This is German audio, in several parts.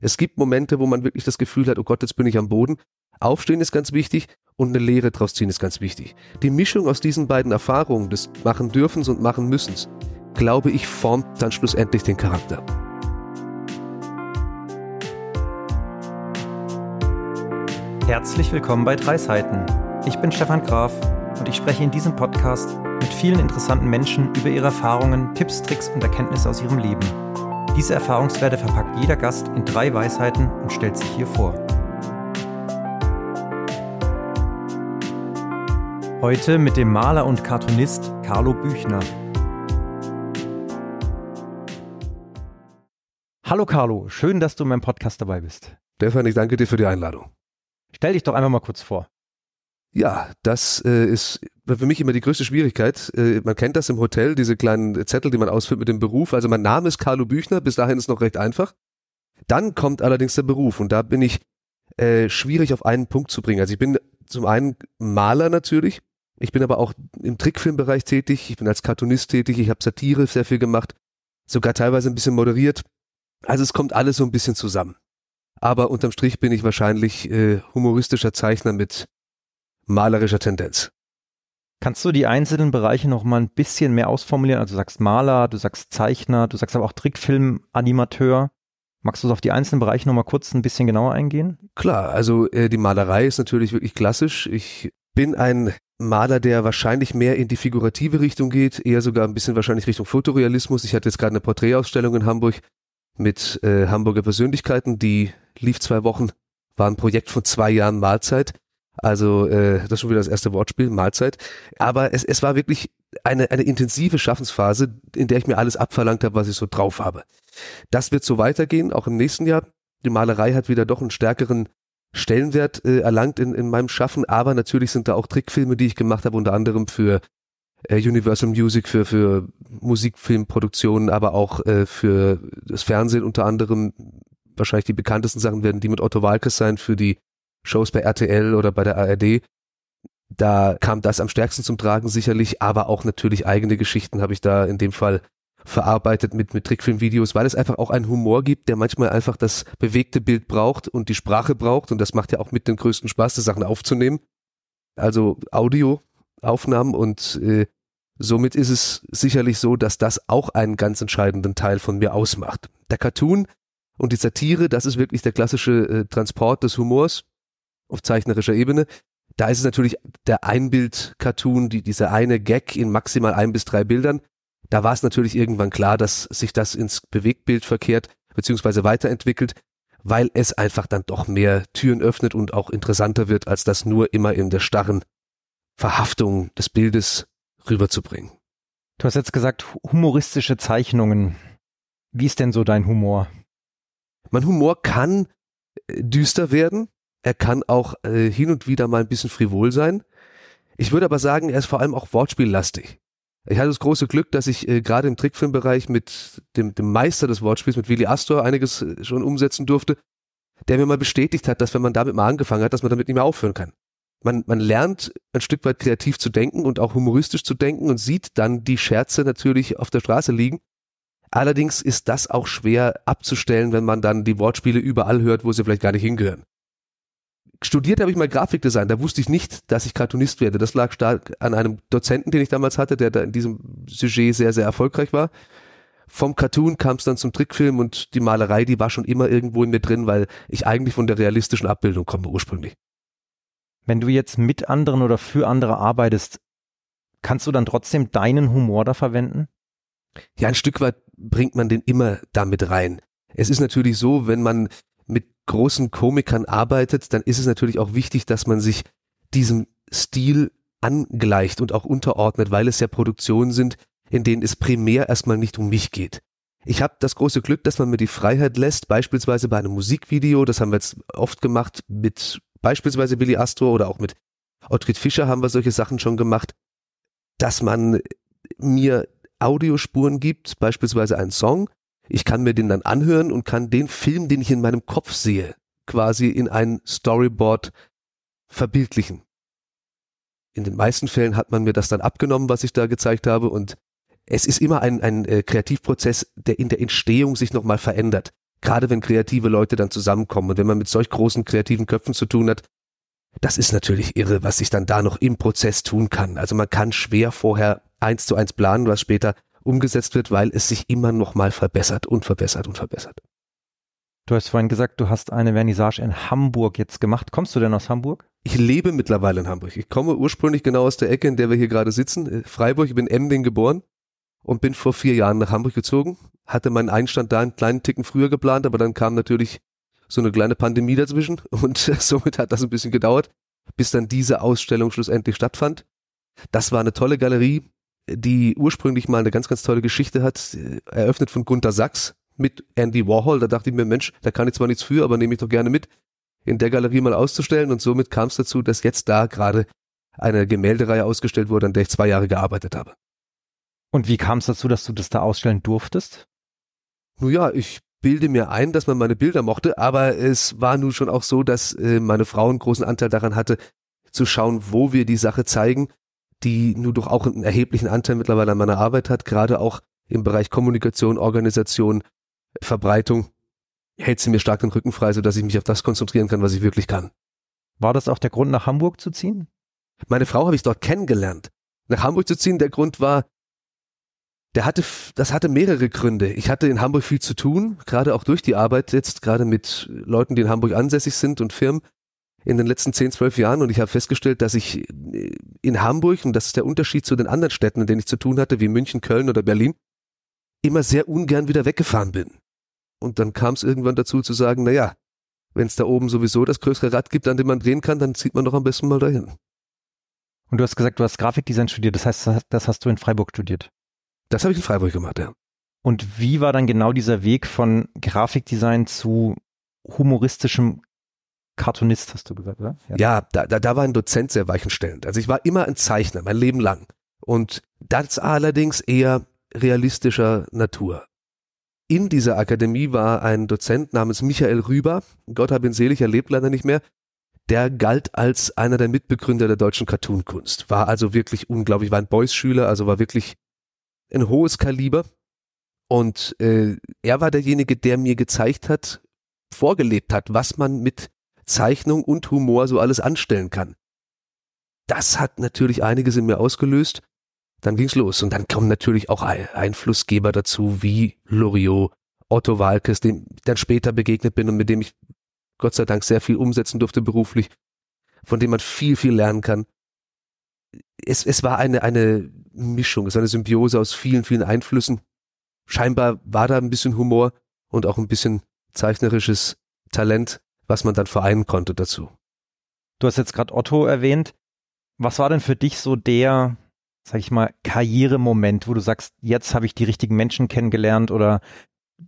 Es gibt Momente, wo man wirklich das Gefühl hat, oh Gott, jetzt bin ich am Boden. Aufstehen ist ganz wichtig und eine Lehre draus ziehen ist ganz wichtig. Die Mischung aus diesen beiden Erfahrungen, des Machen dürfens und Machen müssens, glaube ich, formt dann schlussendlich den Charakter. Herzlich willkommen bei Drei Seiten. Ich bin Stefan Graf und ich spreche in diesem Podcast mit vielen interessanten Menschen über ihre Erfahrungen, Tipps, Tricks und Erkenntnisse aus ihrem Leben. Diese Erfahrungswerte verpackt jeder Gast in drei Weisheiten und stellt sich hier vor. Heute mit dem Maler und Cartoonist Carlo Büchner. Hallo Carlo, schön, dass du in meinem Podcast dabei bist. Stefan, ich danke dir für die Einladung. Stell dich doch einfach mal kurz vor. Ja, das äh, ist für mich immer die größte Schwierigkeit. Äh, man kennt das im Hotel, diese kleinen Zettel, die man ausfüllt mit dem Beruf. Also mein Name ist Carlo Büchner, bis dahin ist noch recht einfach. Dann kommt allerdings der Beruf und da bin ich äh, schwierig auf einen Punkt zu bringen. Also ich bin zum einen Maler natürlich, ich bin aber auch im Trickfilmbereich tätig, ich bin als Cartoonist tätig, ich habe Satire sehr viel gemacht, sogar teilweise ein bisschen moderiert. Also es kommt alles so ein bisschen zusammen. Aber unterm Strich bin ich wahrscheinlich äh, humoristischer Zeichner mit malerischer Tendenz. Kannst du die einzelnen Bereiche noch mal ein bisschen mehr ausformulieren? Also du sagst Maler, du sagst Zeichner, du sagst aber auch Trickfilm-Animateur. Magst du auf die einzelnen Bereiche noch mal kurz ein bisschen genauer eingehen? Klar, also äh, die Malerei ist natürlich wirklich klassisch. Ich bin ein Maler, der wahrscheinlich mehr in die figurative Richtung geht, eher sogar ein bisschen wahrscheinlich Richtung Fotorealismus. Ich hatte jetzt gerade eine Porträtausstellung in Hamburg mit äh, Hamburger Persönlichkeiten, die lief zwei Wochen, war ein Projekt von zwei Jahren Mahlzeit. Also äh, das ist schon wieder das erste Wortspiel, Mahlzeit. Aber es, es war wirklich eine, eine intensive Schaffensphase, in der ich mir alles abverlangt habe, was ich so drauf habe. Das wird so weitergehen, auch im nächsten Jahr. Die Malerei hat wieder doch einen stärkeren Stellenwert äh, erlangt in, in meinem Schaffen, aber natürlich sind da auch Trickfilme, die ich gemacht habe, unter anderem für äh, Universal Music, für, für Musikfilmproduktionen, aber auch äh, für das Fernsehen unter anderem. Wahrscheinlich die bekanntesten Sachen werden die mit Otto Walkes sein für die Shows bei RTL oder bei der ARD. Da kam das am stärksten zum Tragen sicherlich, aber auch natürlich eigene Geschichten habe ich da in dem Fall verarbeitet mit, mit Trickfilmvideos, weil es einfach auch einen Humor gibt, der manchmal einfach das bewegte Bild braucht und die Sprache braucht und das macht ja auch mit den größten Spaß, die Sachen aufzunehmen. Also Audioaufnahmen und äh, somit ist es sicherlich so, dass das auch einen ganz entscheidenden Teil von mir ausmacht. Der Cartoon und die Satire, das ist wirklich der klassische äh, Transport des Humors auf zeichnerischer Ebene. Da ist es natürlich der Einbild-Cartoon, die, dieser eine Gag in maximal ein bis drei Bildern. Da war es natürlich irgendwann klar, dass sich das ins Bewegtbild verkehrt, beziehungsweise weiterentwickelt, weil es einfach dann doch mehr Türen öffnet und auch interessanter wird, als das nur immer in der starren Verhaftung des Bildes rüberzubringen. Du hast jetzt gesagt, humoristische Zeichnungen. Wie ist denn so dein Humor? Mein Humor kann äh, düster werden, er kann auch äh, hin und wieder mal ein bisschen frivol sein. Ich würde aber sagen, er ist vor allem auch wortspiellastig. Ich hatte das große Glück, dass ich äh, gerade im Trickfilmbereich mit dem, dem Meister des Wortspiels, mit Willi Astor, einiges äh, schon umsetzen durfte, der mir mal bestätigt hat, dass wenn man damit mal angefangen hat, dass man damit nicht mehr aufhören kann. Man, man lernt ein Stück weit kreativ zu denken und auch humoristisch zu denken und sieht dann die Scherze natürlich auf der Straße liegen. Allerdings ist das auch schwer abzustellen, wenn man dann die Wortspiele überall hört, wo sie vielleicht gar nicht hingehören. Studiert habe ich mal Grafikdesign, da wusste ich nicht, dass ich Cartoonist werde. Das lag stark an einem Dozenten, den ich damals hatte, der da in diesem Sujet sehr, sehr erfolgreich war. Vom Cartoon kam es dann zum Trickfilm und die Malerei, die war schon immer irgendwo in mir drin, weil ich eigentlich von der realistischen Abbildung komme ursprünglich. Wenn du jetzt mit anderen oder für andere arbeitest, kannst du dann trotzdem deinen Humor da verwenden? Ja, ein Stück weit bringt man den immer damit rein. Es ist natürlich so, wenn man mit großen Komikern arbeitet, dann ist es natürlich auch wichtig, dass man sich diesem Stil angleicht und auch unterordnet, weil es ja Produktionen sind, in denen es primär erstmal nicht um mich geht. Ich habe das große Glück, dass man mir die Freiheit lässt, beispielsweise bei einem Musikvideo, das haben wir jetzt oft gemacht mit beispielsweise Billy Astor oder auch mit Ottfried Fischer haben wir solche Sachen schon gemacht, dass man mir Audiospuren gibt, beispielsweise einen Song, ich kann mir den dann anhören und kann den Film, den ich in meinem Kopf sehe, quasi in ein Storyboard verbildlichen. In den meisten Fällen hat man mir das dann abgenommen, was ich da gezeigt habe und es ist immer ein, ein äh, Kreativprozess, der in der Entstehung sich nochmal verändert. Gerade wenn kreative Leute dann zusammenkommen und wenn man mit solch großen kreativen Köpfen zu tun hat, das ist natürlich irre, was sich dann da noch im Prozess tun kann. Also man kann schwer vorher eins zu eins planen, was später umgesetzt wird, weil es sich immer noch mal verbessert und verbessert und verbessert. Du hast vorhin gesagt, du hast eine Vernissage in Hamburg jetzt gemacht. Kommst du denn aus Hamburg? Ich lebe mittlerweile in Hamburg. Ich komme ursprünglich genau aus der Ecke, in der wir hier gerade sitzen, äh, Freiburg. Ich bin Emding geboren und bin vor vier Jahren nach Hamburg gezogen. Hatte meinen Einstand da einen kleinen Ticken früher geplant, aber dann kam natürlich so eine kleine Pandemie dazwischen und somit hat das ein bisschen gedauert, bis dann diese Ausstellung schlussendlich stattfand. Das war eine tolle Galerie, die ursprünglich mal eine ganz, ganz tolle Geschichte hat, eröffnet von Gunther Sachs mit Andy Warhol. Da dachte ich mir, Mensch, da kann ich zwar nichts für, aber nehme ich doch gerne mit, in der Galerie mal auszustellen. Und somit kam es dazu, dass jetzt da gerade eine Gemäldereihe ausgestellt wurde, an der ich zwei Jahre gearbeitet habe. Und wie kam es dazu, dass du das da ausstellen durftest? Nun ja, ich bilde mir ein, dass man meine Bilder mochte, aber es war nun schon auch so, dass äh, meine Frau einen großen Anteil daran hatte, zu schauen, wo wir die Sache zeigen, die nun doch auch einen erheblichen Anteil mittlerweile an meiner Arbeit hat, gerade auch im Bereich Kommunikation, Organisation, Verbreitung, hält sie mir stark den Rücken frei, sodass ich mich auf das konzentrieren kann, was ich wirklich kann. War das auch der Grund, nach Hamburg zu ziehen? Meine Frau habe ich dort kennengelernt. Nach Hamburg zu ziehen, der Grund war, der hatte, das hatte mehrere Gründe. Ich hatte in Hamburg viel zu tun, gerade auch durch die Arbeit jetzt, gerade mit Leuten, die in Hamburg ansässig sind und Firmen in den letzten 10, 12 Jahren und ich habe festgestellt, dass ich in Hamburg, und das ist der Unterschied zu den anderen Städten, in denen ich zu tun hatte, wie München, Köln oder Berlin, immer sehr ungern wieder weggefahren bin. Und dann kam es irgendwann dazu zu sagen, na ja, wenn es da oben sowieso das größere Rad gibt, an dem man drehen kann, dann zieht man doch am besten mal dahin. Und du hast gesagt, du hast Grafikdesign studiert, das heißt, das hast du in Freiburg studiert. Das habe ich in Freiburg gemacht, ja. Und wie war dann genau dieser Weg von Grafikdesign zu humoristischem Cartoonist, hast du gesagt, oder? Ja, ja da, da, da war ein Dozent sehr weichenstellend. Also ich war immer ein Zeichner, mein Leben lang. Und das allerdings eher realistischer Natur. In dieser Akademie war ein Dozent namens Michael Rüber, Gott hab ihn selig, er lebt leider nicht mehr, der galt als einer der Mitbegründer der deutschen Cartoonkunst. War also wirklich unglaublich, war ein Beuys-Schüler, also war wirklich ein hohes Kaliber. Und äh, er war derjenige, der mir gezeigt hat, vorgelebt hat, was man mit Zeichnung und Humor so alles anstellen kann. Das hat natürlich einiges in mir ausgelöst. Dann ging's los und dann kommen natürlich auch Einflussgeber dazu, wie Loriot, Otto Walkes, dem ich dann später begegnet bin und mit dem ich Gott sei Dank sehr viel umsetzen durfte beruflich, von dem man viel, viel lernen kann. Es, es war eine, eine Mischung, es war eine Symbiose aus vielen, vielen Einflüssen. Scheinbar war da ein bisschen Humor und auch ein bisschen zeichnerisches Talent was man dann vereinen konnte dazu. Du hast jetzt gerade Otto erwähnt. Was war denn für dich so der, sag ich mal, Karrieremoment, wo du sagst, jetzt habe ich die richtigen Menschen kennengelernt oder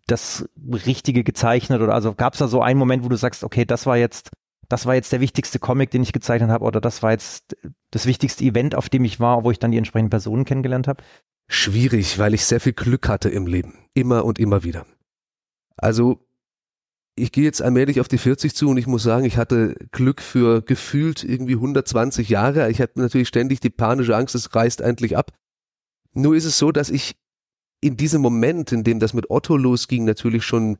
das Richtige gezeichnet oder also gab es da so einen Moment, wo du sagst, okay, das war jetzt, das war jetzt der wichtigste Comic, den ich gezeichnet habe oder das war jetzt das wichtigste Event, auf dem ich war, wo ich dann die entsprechenden Personen kennengelernt habe? Schwierig, weil ich sehr viel Glück hatte im Leben, immer und immer wieder. Also ich gehe jetzt allmählich auf die 40 zu und ich muss sagen, ich hatte Glück für gefühlt irgendwie 120 Jahre. Ich hatte natürlich ständig die panische Angst, es reißt endlich ab. Nur ist es so, dass ich in diesem Moment, in dem das mit Otto losging, natürlich schon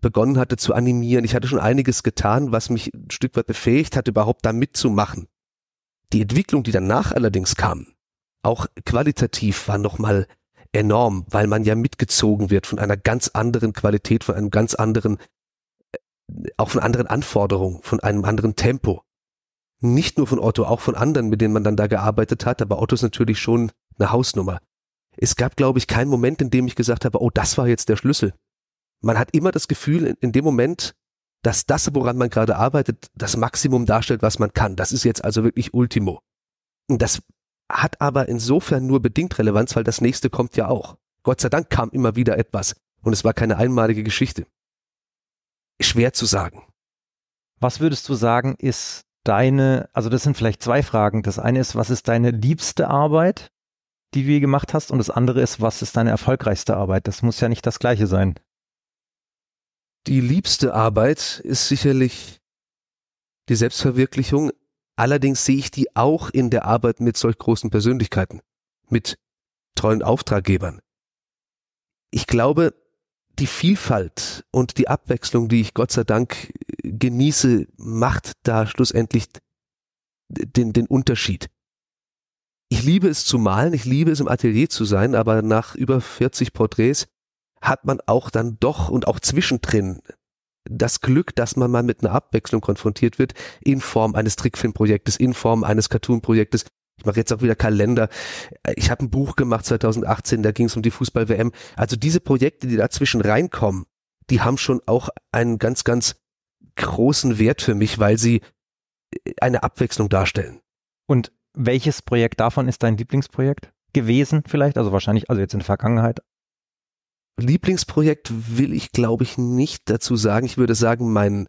begonnen hatte zu animieren. Ich hatte schon einiges getan, was mich ein Stück weit befähigt hat, überhaupt da mitzumachen. Die Entwicklung, die danach allerdings kam, auch qualitativ war nochmal enorm, weil man ja mitgezogen wird von einer ganz anderen Qualität, von einem ganz anderen auch von anderen Anforderungen, von einem anderen Tempo. Nicht nur von Otto, auch von anderen, mit denen man dann da gearbeitet hat, aber Otto ist natürlich schon eine Hausnummer. Es gab, glaube ich, keinen Moment, in dem ich gesagt habe, oh, das war jetzt der Schlüssel. Man hat immer das Gefühl, in dem Moment, dass das, woran man gerade arbeitet, das Maximum darstellt, was man kann. Das ist jetzt also wirklich Ultimo. Und das hat aber insofern nur bedingt Relevanz, weil das nächste kommt ja auch. Gott sei Dank kam immer wieder etwas. Und es war keine einmalige Geschichte schwer zu sagen. Was würdest du sagen, ist deine, also das sind vielleicht zwei Fragen. Das eine ist, was ist deine liebste Arbeit, die du je gemacht hast? Und das andere ist, was ist deine erfolgreichste Arbeit? Das muss ja nicht das gleiche sein. Die liebste Arbeit ist sicherlich die Selbstverwirklichung. Allerdings sehe ich die auch in der Arbeit mit solch großen Persönlichkeiten, mit treuen Auftraggebern. Ich glaube, die Vielfalt und die Abwechslung, die ich Gott sei Dank genieße, macht da schlussendlich den, den Unterschied. Ich liebe es zu malen, ich liebe es im Atelier zu sein, aber nach über 40 Porträts hat man auch dann doch und auch zwischendrin das Glück, dass man mal mit einer Abwechslung konfrontiert wird in Form eines Trickfilmprojektes, in Form eines Cartoonprojektes. Ich mache jetzt auch wieder Kalender. Ich habe ein Buch gemacht 2018, da ging es um die Fußball-WM. Also diese Projekte, die dazwischen reinkommen, die haben schon auch einen ganz, ganz großen Wert für mich, weil sie eine Abwechslung darstellen. Und welches Projekt davon ist dein Lieblingsprojekt gewesen vielleicht? Also wahrscheinlich, also jetzt in der Vergangenheit. Lieblingsprojekt will ich, glaube ich, nicht dazu sagen. Ich würde sagen, mein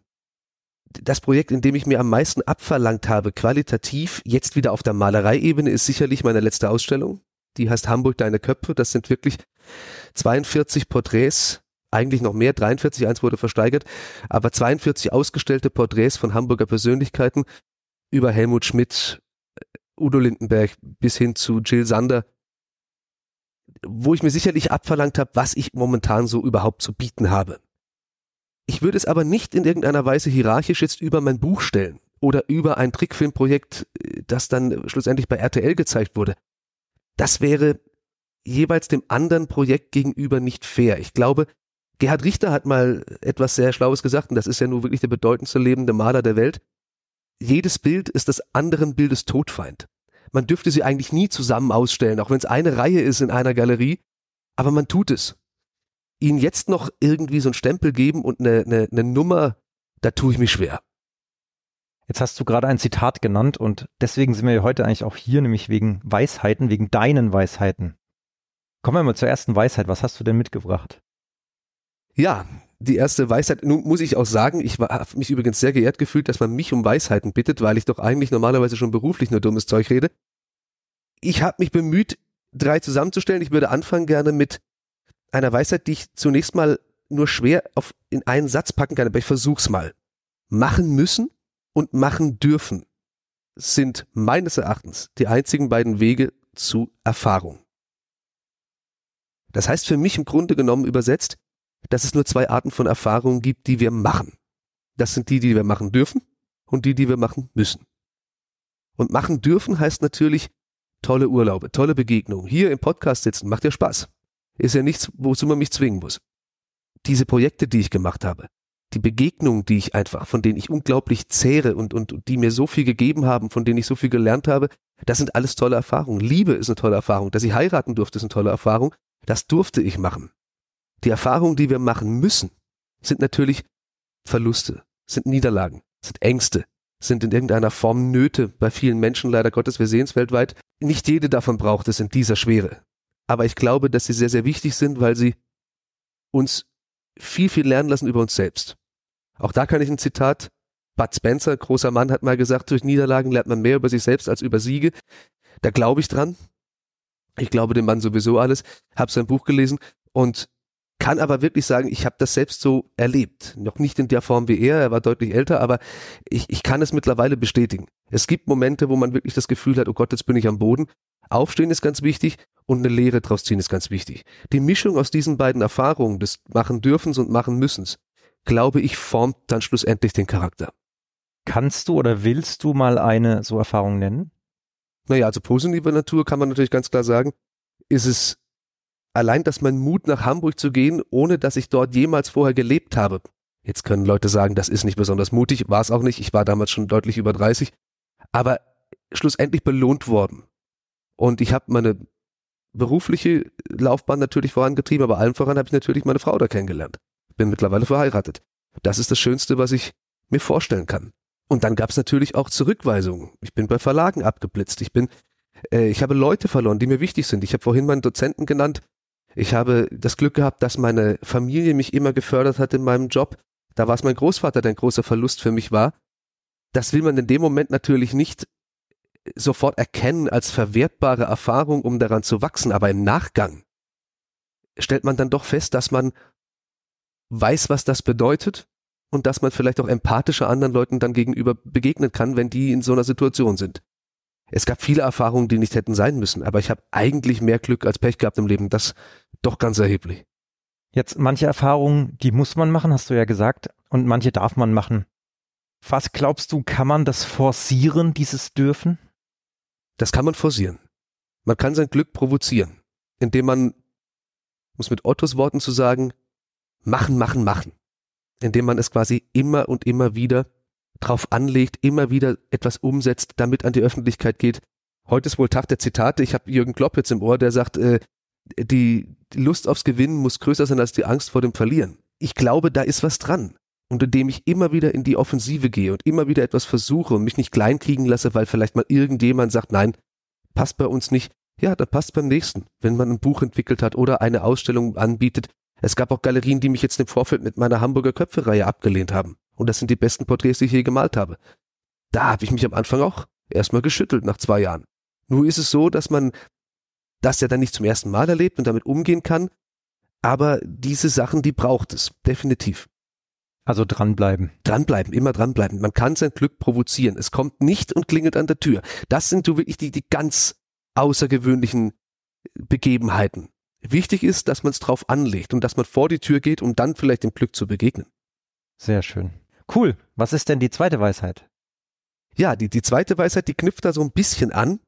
das Projekt, in dem ich mir am meisten abverlangt habe, qualitativ, jetzt wieder auf der Malereiebene, ist sicherlich meine letzte Ausstellung. Die heißt Hamburg Deine Köpfe. Das sind wirklich 42 Porträts, eigentlich noch mehr, 43, eins wurde versteigert, aber 42 ausgestellte Porträts von Hamburger Persönlichkeiten über Helmut Schmidt, Udo Lindenberg bis hin zu Jill Sander, wo ich mir sicherlich abverlangt habe, was ich momentan so überhaupt zu bieten habe. Ich würde es aber nicht in irgendeiner Weise hierarchisch jetzt über mein Buch stellen oder über ein Trickfilmprojekt, äh, das dann schlussendlich bei RTL gezeigt wurde. Das wäre jeweils dem anderen Projekt gegenüber nicht fair. Ich glaube, Gerhard Richter hat mal etwas sehr Schlaues gesagt, und das ist ja nur wirklich der bedeutendste lebende Maler der Welt. Jedes Bild ist des anderen Bildes Todfeind. Man dürfte sie eigentlich nie zusammen ausstellen, auch wenn es eine Reihe ist in einer Galerie, aber man tut es ihnen jetzt noch irgendwie so einen Stempel geben und eine, eine, eine Nummer, da tue ich mich schwer. Jetzt hast du gerade ein Zitat genannt und deswegen sind wir heute eigentlich auch hier, nämlich wegen Weisheiten, wegen deinen Weisheiten. Kommen wir mal zur ersten Weisheit. Was hast du denn mitgebracht? Ja, die erste Weisheit, nun muss ich auch sagen, ich habe mich übrigens sehr geehrt gefühlt, dass man mich um Weisheiten bittet, weil ich doch eigentlich normalerweise schon beruflich nur dummes Zeug rede. Ich habe mich bemüht, drei zusammenzustellen. Ich würde anfangen gerne mit einer Weisheit, die ich zunächst mal nur schwer auf, in einen Satz packen kann, aber ich versuch's mal. Machen müssen und machen dürfen sind meines Erachtens die einzigen beiden Wege zu Erfahrung. Das heißt für mich im Grunde genommen übersetzt, dass es nur zwei Arten von Erfahrungen gibt, die wir machen. Das sind die, die wir machen dürfen und die, die wir machen müssen. Und machen dürfen heißt natürlich tolle Urlaube, tolle Begegnungen. Hier im Podcast sitzen macht ja Spaß ist ja nichts, wozu man mich zwingen muss. Diese Projekte, die ich gemacht habe, die Begegnungen, die ich einfach, von denen ich unglaublich zehre und, und die mir so viel gegeben haben, von denen ich so viel gelernt habe, das sind alles tolle Erfahrungen. Liebe ist eine tolle Erfahrung. Dass ich heiraten durfte, ist eine tolle Erfahrung. Das durfte ich machen. Die Erfahrungen, die wir machen müssen, sind natürlich Verluste, sind Niederlagen, sind Ängste, sind in irgendeiner Form Nöte bei vielen Menschen, leider Gottes, wir sehen es weltweit. Nicht jede davon braucht es in dieser Schwere aber ich glaube, dass sie sehr, sehr wichtig sind, weil sie uns viel, viel lernen lassen über uns selbst. Auch da kann ich ein Zitat, Bud Spencer, großer Mann, hat mal gesagt, durch Niederlagen lernt man mehr über sich selbst als über Siege. Da glaube ich dran. Ich glaube dem Mann sowieso alles, habe sein Buch gelesen und kann aber wirklich sagen, ich habe das selbst so erlebt. Noch nicht in der Form wie er, er war deutlich älter, aber ich, ich kann es mittlerweile bestätigen. Es gibt Momente, wo man wirklich das Gefühl hat, oh Gott, jetzt bin ich am Boden. Aufstehen ist ganz wichtig und eine Lehre draus ziehen ist ganz wichtig. Die Mischung aus diesen beiden Erfahrungen des Machen dürfens und Machen müssens, glaube ich, formt dann schlussendlich den Charakter. Kannst du oder willst du mal eine so Erfahrung nennen? Naja, also positive Natur kann man natürlich ganz klar sagen, ist es allein, dass mein Mut nach Hamburg zu gehen, ohne dass ich dort jemals vorher gelebt habe. Jetzt können Leute sagen, das ist nicht besonders mutig, war es auch nicht. Ich war damals schon deutlich über 30, aber schlussendlich belohnt worden. Und ich habe meine berufliche Laufbahn natürlich vorangetrieben, aber allen voran habe ich natürlich meine Frau da kennengelernt. Bin mittlerweile verheiratet. Das ist das Schönste, was ich mir vorstellen kann. Und dann gab es natürlich auch Zurückweisungen. Ich bin bei Verlagen abgeblitzt. Ich bin, äh, ich habe Leute verloren, die mir wichtig sind. Ich habe vorhin meinen Dozenten genannt. Ich habe das Glück gehabt, dass meine Familie mich immer gefördert hat in meinem Job. Da war es mein Großvater, der ein großer Verlust für mich war. Das will man in dem Moment natürlich nicht sofort erkennen als verwertbare Erfahrung, um daran zu wachsen, aber im Nachgang stellt man dann doch fest, dass man weiß, was das bedeutet und dass man vielleicht auch empathischer anderen Leuten dann gegenüber begegnen kann, wenn die in so einer Situation sind. Es gab viele Erfahrungen, die nicht hätten sein müssen, aber ich habe eigentlich mehr Glück als Pech gehabt im Leben, das doch ganz erheblich. Jetzt manche Erfahrungen, die muss man machen, hast du ja gesagt, und manche darf man machen. Was glaubst du, kann man das forcieren, dieses Dürfen? Das kann man forcieren. Man kann sein Glück provozieren, indem man, muss mit Ottos Worten zu sagen, machen, machen, machen. Indem man es quasi immer und immer wieder drauf anlegt, immer wieder etwas umsetzt, damit an die Öffentlichkeit geht. Heute ist wohl Tag der Zitate. Ich habe Jürgen Klopp jetzt im Ohr, der sagt, äh, die, die Lust aufs Gewinnen muss größer sein als die Angst vor dem Verlieren. Ich glaube, da ist was dran. Und indem ich immer wieder in die Offensive gehe und immer wieder etwas versuche und mich nicht kleinkriegen lasse, weil vielleicht mal irgendjemand sagt, nein, passt bei uns nicht, ja, dann passt beim nächsten, wenn man ein Buch entwickelt hat oder eine Ausstellung anbietet. Es gab auch Galerien, die mich jetzt im Vorfeld mit meiner Hamburger Köpfe-Reihe abgelehnt haben. Und das sind die besten Porträts, die ich je gemalt habe. Da habe ich mich am Anfang auch erstmal geschüttelt nach zwei Jahren. Nur ist es so, dass man das ja dann nicht zum ersten Mal erlebt und damit umgehen kann. Aber diese Sachen, die braucht es, definitiv. Also dranbleiben. Dranbleiben, immer dranbleiben. Man kann sein Glück provozieren. Es kommt nicht und klingelt an der Tür. Das sind so wirklich die, die ganz außergewöhnlichen Begebenheiten. Wichtig ist, dass man es drauf anlegt und dass man vor die Tür geht, um dann vielleicht dem Glück zu begegnen. Sehr schön. Cool. Was ist denn die zweite Weisheit? Ja, die, die zweite Weisheit, die knüpft da so ein bisschen an.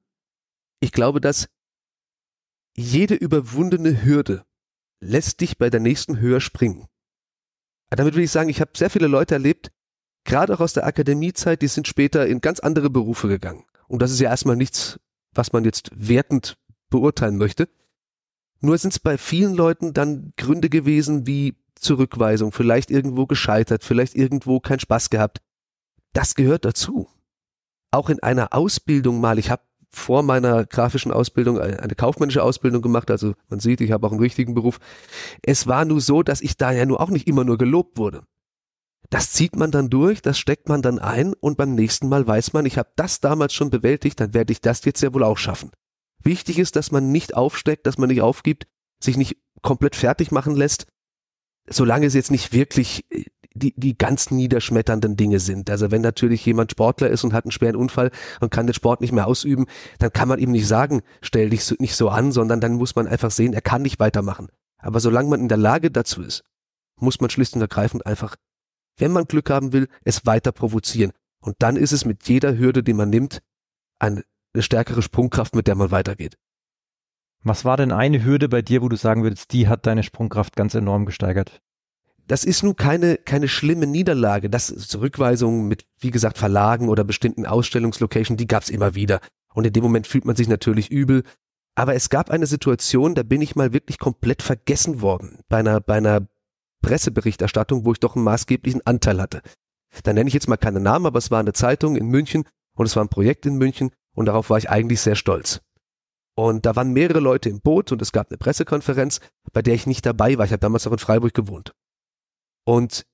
Ich glaube, dass jede überwundene Hürde lässt dich bei der nächsten höher springen. Damit will ich sagen, ich habe sehr viele Leute erlebt, gerade auch aus der Akademiezeit, die sind später in ganz andere Berufe gegangen. Und das ist ja erstmal nichts, was man jetzt wertend beurteilen möchte. Nur sind es bei vielen Leuten dann Gründe gewesen wie Zurückweisung, vielleicht irgendwo gescheitert, vielleicht irgendwo keinen Spaß gehabt. Das gehört dazu. Auch in einer Ausbildung mal, ich habe vor meiner grafischen Ausbildung eine kaufmännische Ausbildung gemacht. Also man sieht, ich habe auch einen richtigen Beruf. Es war nur so, dass ich da ja nur auch nicht immer nur gelobt wurde. Das zieht man dann durch, das steckt man dann ein und beim nächsten Mal weiß man, ich habe das damals schon bewältigt, dann werde ich das jetzt ja wohl auch schaffen. Wichtig ist, dass man nicht aufsteckt, dass man nicht aufgibt, sich nicht komplett fertig machen lässt, solange es jetzt nicht wirklich äh, die, die ganz niederschmetternden Dinge sind. Also wenn natürlich jemand Sportler ist und hat einen schweren Unfall und kann den Sport nicht mehr ausüben, dann kann man ihm nicht sagen, stell dich so, nicht so an, sondern dann muss man einfach sehen, er kann nicht weitermachen. Aber solange man in der Lage dazu ist, muss man schlicht und ergreifend einfach, wenn man Glück haben will, es weiter provozieren. Und dann ist es mit jeder Hürde, die man nimmt, eine, eine stärkere Sprungkraft, mit der man weitergeht. Was war denn eine Hürde bei dir, wo du sagen würdest, die hat deine Sprungkraft ganz enorm gesteigert? Das ist nun keine, keine schlimme Niederlage. Das Zurückweisungen mit, wie gesagt, Verlagen oder bestimmten Ausstellungslocations, die gab's immer wieder. Und in dem Moment fühlt man sich natürlich übel. Aber es gab eine Situation, da bin ich mal wirklich komplett vergessen worden bei einer, bei einer Presseberichterstattung, wo ich doch einen maßgeblichen Anteil hatte. Da nenne ich jetzt mal keine Namen, aber es war eine Zeitung in München und es war ein Projekt in München und darauf war ich eigentlich sehr stolz. Und da waren mehrere Leute im Boot und es gab eine Pressekonferenz, bei der ich nicht dabei war. Ich habe damals auch in Freiburg gewohnt. Und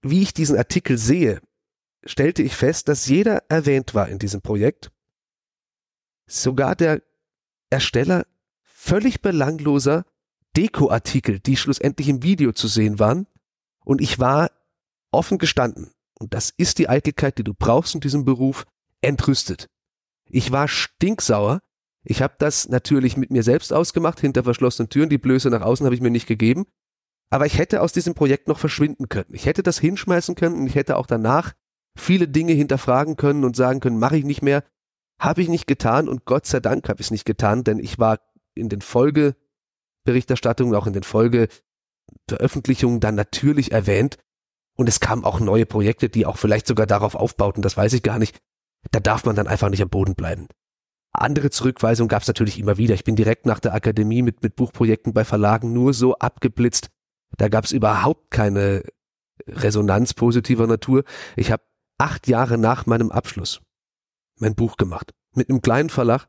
wie ich diesen Artikel sehe, stellte ich fest, dass jeder erwähnt war in diesem Projekt. Sogar der Ersteller völlig belangloser Dekoartikel, die schlussendlich im Video zu sehen waren. Und ich war offen gestanden, und das ist die Eitelkeit, die du brauchst in diesem Beruf, entrüstet. Ich war stinksauer. Ich habe das natürlich mit mir selbst ausgemacht, hinter verschlossenen Türen. Die Blöße nach außen habe ich mir nicht gegeben. Aber ich hätte aus diesem Projekt noch verschwinden können. Ich hätte das hinschmeißen können und ich hätte auch danach viele Dinge hinterfragen können und sagen können, mache ich nicht mehr. Habe ich nicht getan und Gott sei Dank habe ich es nicht getan, denn ich war in den Folgeberichterstattungen, auch in den Folgeveröffentlichungen dann natürlich erwähnt und es kamen auch neue Projekte, die auch vielleicht sogar darauf aufbauten, das weiß ich gar nicht. Da darf man dann einfach nicht am Boden bleiben. Andere Zurückweisungen gab es natürlich immer wieder. Ich bin direkt nach der Akademie mit, mit Buchprojekten bei Verlagen nur so abgeblitzt, da gab es überhaupt keine Resonanz positiver Natur. Ich habe acht Jahre nach meinem Abschluss mein Buch gemacht. Mit einem kleinen Verlag,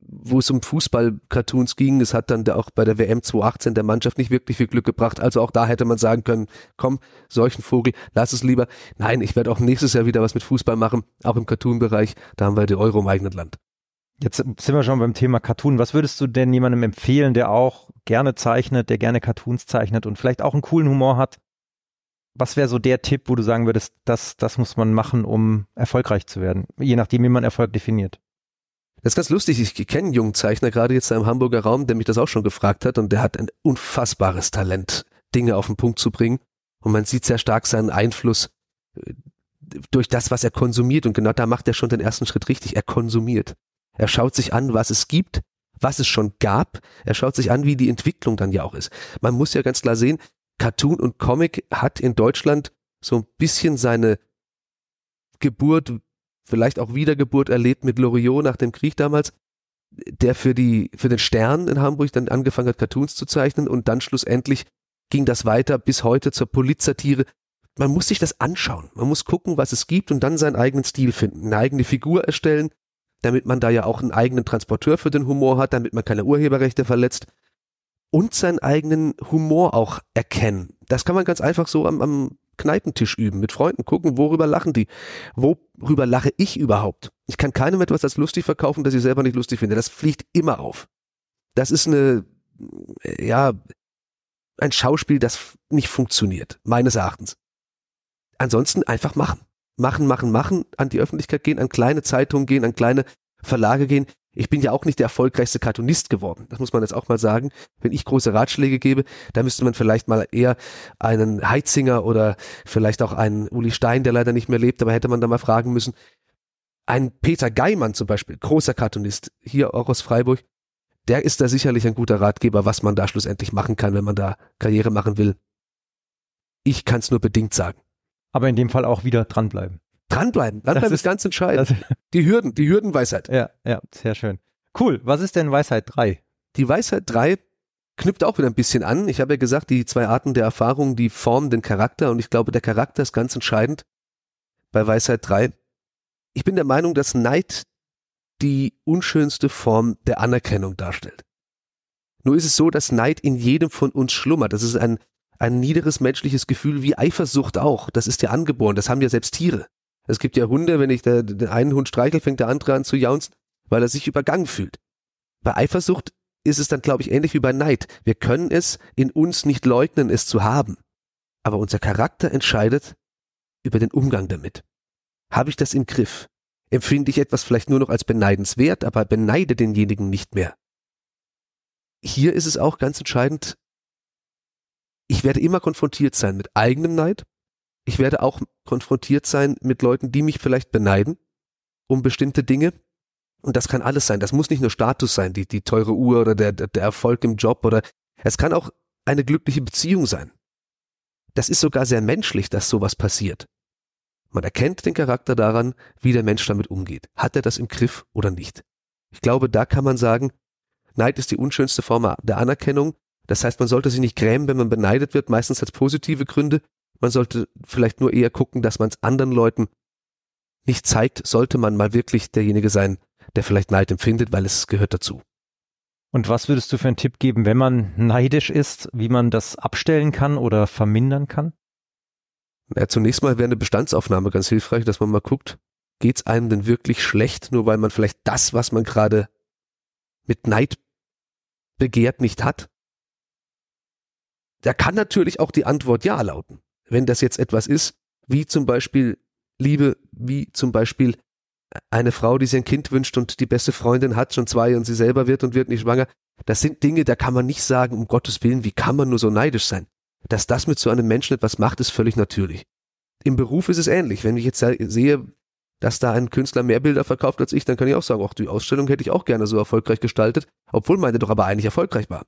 wo es um Fußball-Cartoons ging. Es hat dann auch bei der WM 2018 der Mannschaft nicht wirklich viel Glück gebracht. Also auch da hätte man sagen können, komm, solchen Vogel, lass es lieber. Nein, ich werde auch nächstes Jahr wieder was mit Fußball machen, auch im Cartoon-Bereich. Da haben wir die Euro im eigenen Land. Jetzt sind wir schon beim Thema Cartoon. Was würdest du denn jemandem empfehlen, der auch gerne zeichnet, der gerne Cartoons zeichnet und vielleicht auch einen coolen Humor hat? Was wäre so der Tipp, wo du sagen würdest, das, das muss man machen, um erfolgreich zu werden? Je nachdem, wie man Erfolg definiert. Das ist ganz lustig. Ich kenne einen jungen Zeichner gerade jetzt im Hamburger Raum, der mich das auch schon gefragt hat und der hat ein unfassbares Talent, Dinge auf den Punkt zu bringen. Und man sieht sehr stark seinen Einfluss äh, durch das, was er konsumiert. Und genau da macht er schon den ersten Schritt richtig. Er konsumiert. Er schaut sich an, was es gibt, was es schon gab. Er schaut sich an, wie die Entwicklung dann ja auch ist. Man muss ja ganz klar sehen, Cartoon und Comic hat in Deutschland so ein bisschen seine Geburt, vielleicht auch Wiedergeburt erlebt mit Loriot nach dem Krieg damals, der für die, für den Stern in Hamburg dann angefangen hat, Cartoons zu zeichnen und dann schlussendlich ging das weiter bis heute zur Polizatire. Man muss sich das anschauen. Man muss gucken, was es gibt und dann seinen eigenen Stil finden, eine eigene Figur erstellen, damit man da ja auch einen eigenen Transporteur für den Humor hat, damit man keine Urheberrechte verletzt und seinen eigenen Humor auch erkennen. Das kann man ganz einfach so am, am Kneipentisch üben, mit Freunden gucken, worüber lachen die? Worüber lache ich überhaupt? Ich kann keinem etwas als lustig verkaufen, das ich selber nicht lustig finde. Das fliegt immer auf. Das ist eine, ja, ein Schauspiel, das nicht funktioniert, meines Erachtens. Ansonsten einfach machen. Machen, machen, machen, an die Öffentlichkeit gehen, an kleine Zeitungen gehen, an kleine Verlage gehen. Ich bin ja auch nicht der erfolgreichste Cartoonist geworden. Das muss man jetzt auch mal sagen. Wenn ich große Ratschläge gebe, da müsste man vielleicht mal eher einen Heitzinger oder vielleicht auch einen Uli Stein, der leider nicht mehr lebt, aber hätte man da mal fragen müssen. Ein Peter Geimann zum Beispiel, großer Cartoonist, hier auch aus Freiburg, der ist da sicherlich ein guter Ratgeber, was man da schlussendlich machen kann, wenn man da Karriere machen will. Ich kann es nur bedingt sagen. Aber in dem Fall auch wieder dranbleiben. Dranbleiben, dranbleiben ist, ist, ganz entscheidend. die Hürden, die Hürdenweisheit. Ja, ja, sehr schön. Cool. Was ist denn Weisheit 3? Die Weisheit 3 knüpft auch wieder ein bisschen an. Ich habe ja gesagt, die zwei Arten der Erfahrung, die formen den Charakter und ich glaube, der Charakter ist ganz entscheidend bei Weisheit 3. Ich bin der Meinung, dass Neid die unschönste Form der Anerkennung darstellt. Nur ist es so, dass Neid in jedem von uns schlummert. Das ist ein, ein niederes menschliches Gefühl wie Eifersucht auch. Das ist ja angeboren. Das haben ja selbst Tiere. Es gibt ja Hunde, wenn ich der, den einen Hund streichel, fängt der andere an zu jaunzen, weil er sich übergangen fühlt. Bei Eifersucht ist es dann, glaube ich, ähnlich wie bei Neid. Wir können es in uns nicht leugnen, es zu haben. Aber unser Charakter entscheidet über den Umgang damit. Habe ich das im Griff? Empfinde ich etwas vielleicht nur noch als beneidenswert, aber beneide denjenigen nicht mehr. Hier ist es auch ganz entscheidend, ich werde immer konfrontiert sein mit eigenem Neid, ich werde auch konfrontiert sein mit Leuten, die mich vielleicht beneiden um bestimmte Dinge. Und das kann alles sein. Das muss nicht nur Status sein, die, die teure Uhr oder der, der Erfolg im Job oder es kann auch eine glückliche Beziehung sein. Das ist sogar sehr menschlich, dass sowas passiert. Man erkennt den Charakter daran, wie der Mensch damit umgeht. Hat er das im Griff oder nicht? Ich glaube, da kann man sagen, Neid ist die unschönste Form der Anerkennung. Das heißt, man sollte sich nicht grämen, wenn man beneidet wird, meistens als positive Gründe. Man sollte vielleicht nur eher gucken, dass man es anderen Leuten nicht zeigt, sollte man mal wirklich derjenige sein, der vielleicht Neid empfindet, weil es gehört dazu. Und was würdest du für einen Tipp geben, wenn man neidisch ist, wie man das abstellen kann oder vermindern kann? Ja, zunächst mal wäre eine Bestandsaufnahme ganz hilfreich, dass man mal guckt, geht es einem denn wirklich schlecht, nur weil man vielleicht das, was man gerade mit Neid begehrt, nicht hat? Da kann natürlich auch die Antwort ja lauten wenn das jetzt etwas ist, wie zum Beispiel Liebe, wie zum Beispiel eine Frau, die sich ein Kind wünscht und die beste Freundin hat schon zwei und sie selber wird und wird nicht schwanger, das sind Dinge, da kann man nicht sagen, um Gottes Willen, wie kann man nur so neidisch sein? Dass das mit so einem Menschen etwas macht, ist völlig natürlich. Im Beruf ist es ähnlich. Wenn ich jetzt sehe, dass da ein Künstler mehr Bilder verkauft als ich, dann kann ich auch sagen, ach, die Ausstellung hätte ich auch gerne so erfolgreich gestaltet, obwohl meine doch aber eigentlich erfolgreich war.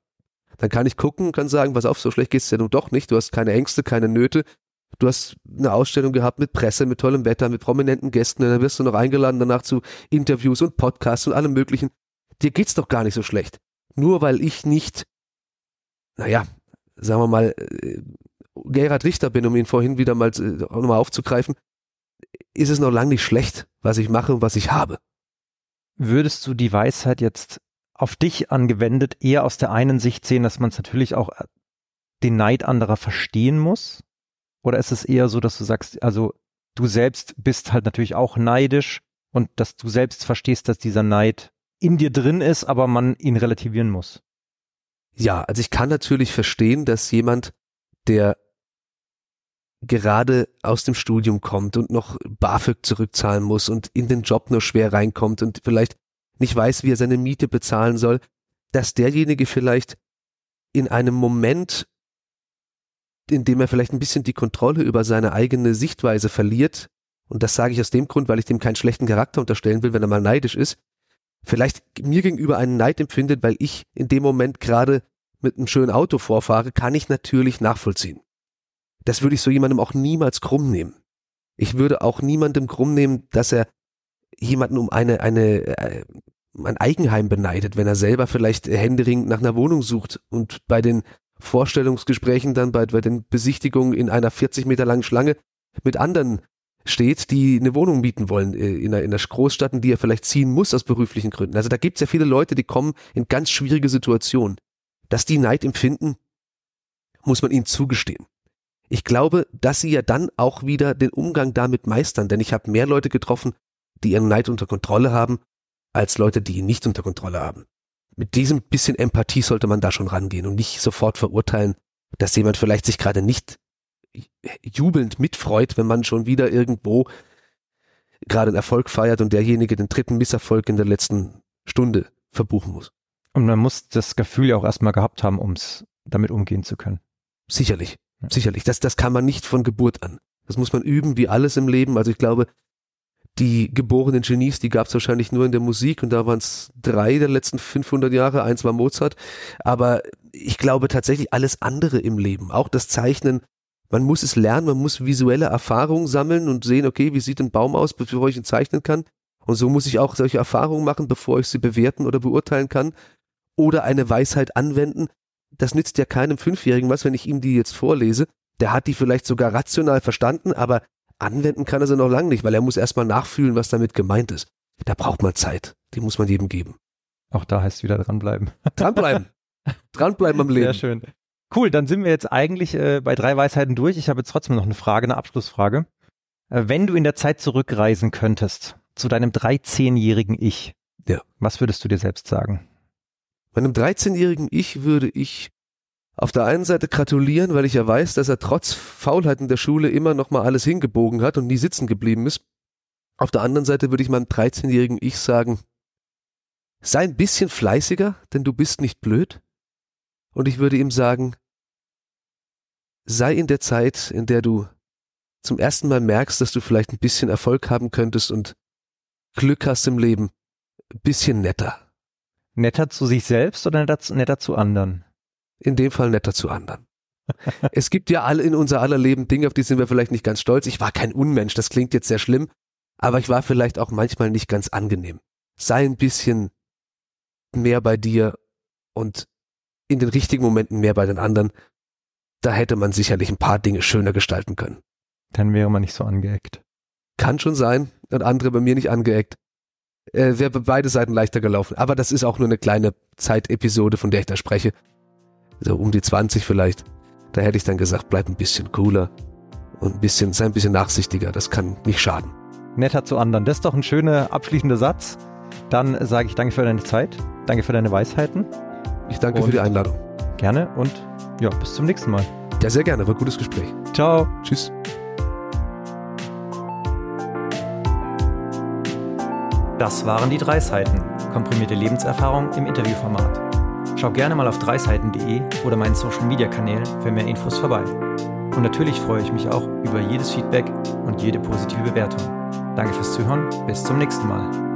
Dann kann ich gucken und kann sagen, pass auf, so schlecht geht's dir nun doch nicht. Du hast keine Ängste, keine Nöte. Du hast eine Ausstellung gehabt mit Presse, mit tollem Wetter, mit prominenten Gästen. Dann wirst du noch eingeladen danach zu Interviews und Podcasts und allem möglichen. Dir geht's doch gar nicht so schlecht. Nur weil ich nicht, naja, sagen wir mal, äh, Gerhard Richter bin, um ihn vorhin wieder mal äh, nochmal aufzugreifen, ist es noch lange nicht schlecht, was ich mache und was ich habe. Würdest du die Weisheit jetzt auf dich angewendet eher aus der einen Sicht sehen, dass man es natürlich auch äh, den Neid anderer verstehen muss? Oder ist es eher so, dass du sagst, also du selbst bist halt natürlich auch neidisch und dass du selbst verstehst, dass dieser Neid in dir drin ist, aber man ihn relativieren muss? Ja, also ich kann natürlich verstehen, dass jemand, der gerade aus dem Studium kommt und noch BAföG zurückzahlen muss und in den Job nur schwer reinkommt und vielleicht nicht weiß, wie er seine Miete bezahlen soll, dass derjenige vielleicht in einem Moment, in dem er vielleicht ein bisschen die Kontrolle über seine eigene Sichtweise verliert, und das sage ich aus dem Grund, weil ich dem keinen schlechten Charakter unterstellen will, wenn er mal neidisch ist, vielleicht mir gegenüber einen Neid empfindet, weil ich in dem Moment gerade mit einem schönen Auto vorfahre, kann ich natürlich nachvollziehen. Das würde ich so jemandem auch niemals krumm nehmen. Ich würde auch niemandem krumm nehmen, dass er jemanden um eine, eine, äh, ein Eigenheim beneidet, wenn er selber vielleicht händeringend nach einer Wohnung sucht und bei den Vorstellungsgesprächen dann bei, bei den Besichtigungen in einer 40 Meter langen Schlange mit anderen steht, die eine Wohnung mieten wollen äh, in einer, in einer Großstadt, in die er vielleicht ziehen muss aus beruflichen Gründen. Also da gibt es ja viele Leute, die kommen in ganz schwierige Situationen. Dass die Neid empfinden, muss man ihnen zugestehen. Ich glaube, dass sie ja dann auch wieder den Umgang damit meistern, denn ich habe mehr Leute getroffen, die ihren Neid unter Kontrolle haben, als Leute, die ihn nicht unter Kontrolle haben. Mit diesem bisschen Empathie sollte man da schon rangehen und nicht sofort verurteilen, dass jemand vielleicht sich gerade nicht jubelnd mitfreut, wenn man schon wieder irgendwo gerade einen Erfolg feiert und derjenige den dritten Misserfolg in der letzten Stunde verbuchen muss. Und man muss das Gefühl ja auch erstmal gehabt haben, um es damit umgehen zu können. Sicherlich, ja. sicherlich. Das, das kann man nicht von Geburt an. Das muss man üben, wie alles im Leben. Also ich glaube, die geborenen Genies, die gab es wahrscheinlich nur in der Musik und da waren es drei der letzten 500 Jahre. Eins war Mozart. Aber ich glaube tatsächlich alles andere im Leben, auch das Zeichnen, man muss es lernen, man muss visuelle Erfahrungen sammeln und sehen, okay, wie sieht ein Baum aus, bevor ich ihn zeichnen kann. Und so muss ich auch solche Erfahrungen machen, bevor ich sie bewerten oder beurteilen kann. Oder eine Weisheit anwenden. Das nützt ja keinem Fünfjährigen was, wenn ich ihm die jetzt vorlese. Der hat die vielleicht sogar rational verstanden, aber anwenden kann er sie noch lange nicht, weil er muss erstmal nachfühlen, was damit gemeint ist. Da braucht man Zeit. Die muss man jedem geben. Auch da heißt wieder dranbleiben. Dranbleiben. dranbleiben am Leben. Sehr schön. Cool, dann sind wir jetzt eigentlich äh, bei drei Weisheiten durch. Ich habe jetzt trotzdem noch eine Frage, eine Abschlussfrage. Äh, wenn du in der Zeit zurückreisen könntest zu deinem 13-jährigen Ich, ja. was würdest du dir selbst sagen? Meinem 13-jährigen Ich würde ich auf der einen Seite gratulieren, weil ich ja weiß, dass er trotz Faulheit in der Schule immer noch mal alles hingebogen hat und nie sitzen geblieben ist. Auf der anderen Seite würde ich meinem 13-jährigen Ich sagen, sei ein bisschen fleißiger, denn du bist nicht blöd. Und ich würde ihm sagen, sei in der Zeit, in der du zum ersten Mal merkst, dass du vielleicht ein bisschen Erfolg haben könntest und Glück hast im Leben, ein bisschen netter. Netter zu sich selbst oder netter zu anderen? In dem Fall netter zu anderen. es gibt ja alle in unser aller Leben Dinge, auf die sind wir vielleicht nicht ganz stolz. Ich war kein Unmensch, das klingt jetzt sehr schlimm, aber ich war vielleicht auch manchmal nicht ganz angenehm. Sei ein bisschen mehr bei dir und in den richtigen Momenten mehr bei den anderen da hätte man sicherlich ein paar Dinge schöner gestalten können. Dann wäre man nicht so angeeckt. Kann schon sein. Und andere bei mir nicht angeeckt. Äh, wäre bei beide Seiten leichter gelaufen. Aber das ist auch nur eine kleine Zeitepisode, von der ich da spreche. So um die 20 vielleicht. Da hätte ich dann gesagt, bleib ein bisschen cooler und ein bisschen, sei ein bisschen nachsichtiger. Das kann nicht schaden. Netter zu anderen. Das ist doch ein schöner abschließender Satz. Dann sage ich danke für deine Zeit. Danke für deine Weisheiten. Ich danke und für die Einladung. Gerne und ja, bis zum nächsten Mal. Ja, sehr gerne. War ein gutes Gespräch. Ciao. Tschüss. Das waren die drei Seiten. Komprimierte Lebenserfahrung im Interviewformat. Schau gerne mal auf dreiseiten.de oder meinen Social Media Kanälen für mehr Infos vorbei. Und natürlich freue ich mich auch über jedes Feedback und jede positive Bewertung. Danke fürs Zuhören. Bis zum nächsten Mal.